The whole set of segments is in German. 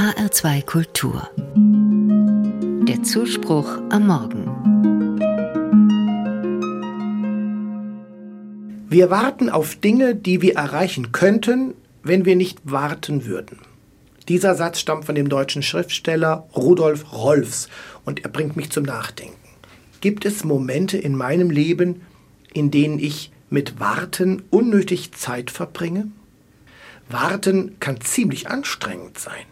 HR2 Kultur. Der Zuspruch am Morgen. Wir warten auf Dinge, die wir erreichen könnten, wenn wir nicht warten würden. Dieser Satz stammt von dem deutschen Schriftsteller Rudolf Rolfs und er bringt mich zum Nachdenken. Gibt es Momente in meinem Leben, in denen ich mit Warten unnötig Zeit verbringe? Warten kann ziemlich anstrengend sein.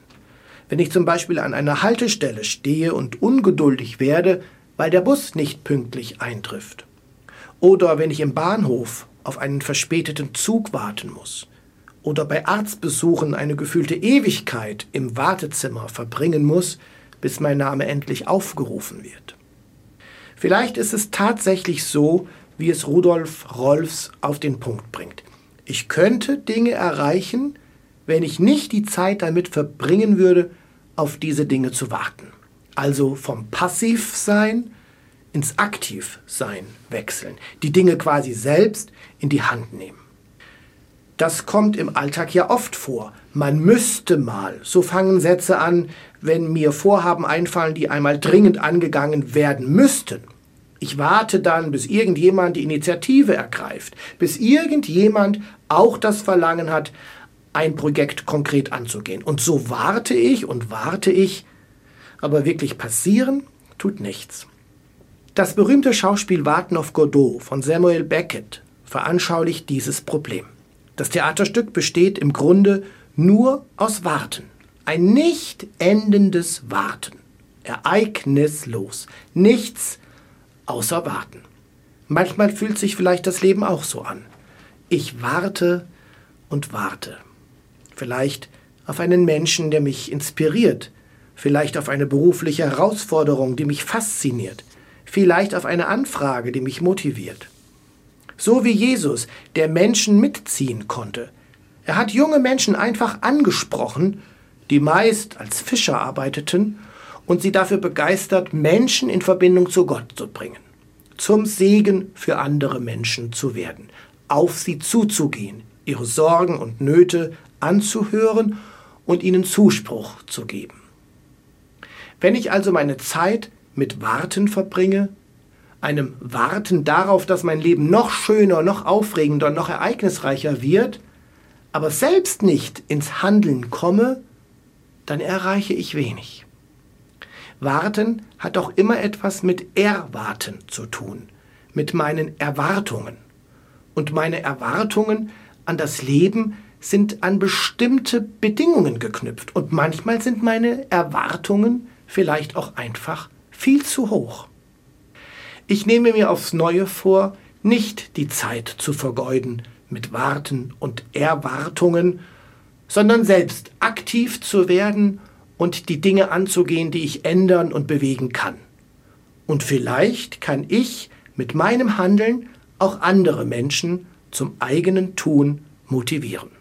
Wenn ich zum Beispiel an einer Haltestelle stehe und ungeduldig werde, weil der Bus nicht pünktlich eintrifft. Oder wenn ich im Bahnhof auf einen verspäteten Zug warten muss. Oder bei Arztbesuchen eine gefühlte Ewigkeit im Wartezimmer verbringen muss, bis mein Name endlich aufgerufen wird. Vielleicht ist es tatsächlich so, wie es Rudolf Rolfs auf den Punkt bringt. Ich könnte Dinge erreichen, wenn ich nicht die Zeit damit verbringen würde, auf diese Dinge zu warten. Also vom Passivsein ins Aktivsein wechseln. Die Dinge quasi selbst in die Hand nehmen. Das kommt im Alltag ja oft vor. Man müsste mal. So fangen Sätze an, wenn mir Vorhaben einfallen, die einmal dringend angegangen werden müssten. Ich warte dann, bis irgendjemand die Initiative ergreift, bis irgendjemand auch das Verlangen hat, ein Projekt konkret anzugehen. Und so warte ich und warte ich, aber wirklich passieren tut nichts. Das berühmte Schauspiel Warten auf Godot von Samuel Beckett veranschaulicht dieses Problem. Das Theaterstück besteht im Grunde nur aus Warten. Ein nicht endendes Warten. Ereignislos. Nichts außer warten. Manchmal fühlt sich vielleicht das Leben auch so an. Ich warte und warte. Vielleicht auf einen Menschen, der mich inspiriert, vielleicht auf eine berufliche Herausforderung, die mich fasziniert, vielleicht auf eine Anfrage, die mich motiviert. So wie Jesus, der Menschen mitziehen konnte. Er hat junge Menschen einfach angesprochen, die meist als Fischer arbeiteten und sie dafür begeistert, Menschen in Verbindung zu Gott zu bringen, zum Segen für andere Menschen zu werden, auf sie zuzugehen, ihre Sorgen und Nöte anzuhören und ihnen Zuspruch zu geben. Wenn ich also meine Zeit mit Warten verbringe, einem Warten darauf, dass mein Leben noch schöner, noch aufregender, noch ereignisreicher wird, aber selbst nicht ins Handeln komme, dann erreiche ich wenig. Warten hat auch immer etwas mit Erwarten zu tun, mit meinen Erwartungen. Und meine Erwartungen an das Leben sind an bestimmte Bedingungen geknüpft. Und manchmal sind meine Erwartungen vielleicht auch einfach viel zu hoch. Ich nehme mir aufs Neue vor, nicht die Zeit zu vergeuden mit Warten und Erwartungen, sondern selbst aktiv zu werden und die Dinge anzugehen, die ich ändern und bewegen kann. Und vielleicht kann ich mit meinem Handeln auch andere Menschen zum eigenen Tun motivieren.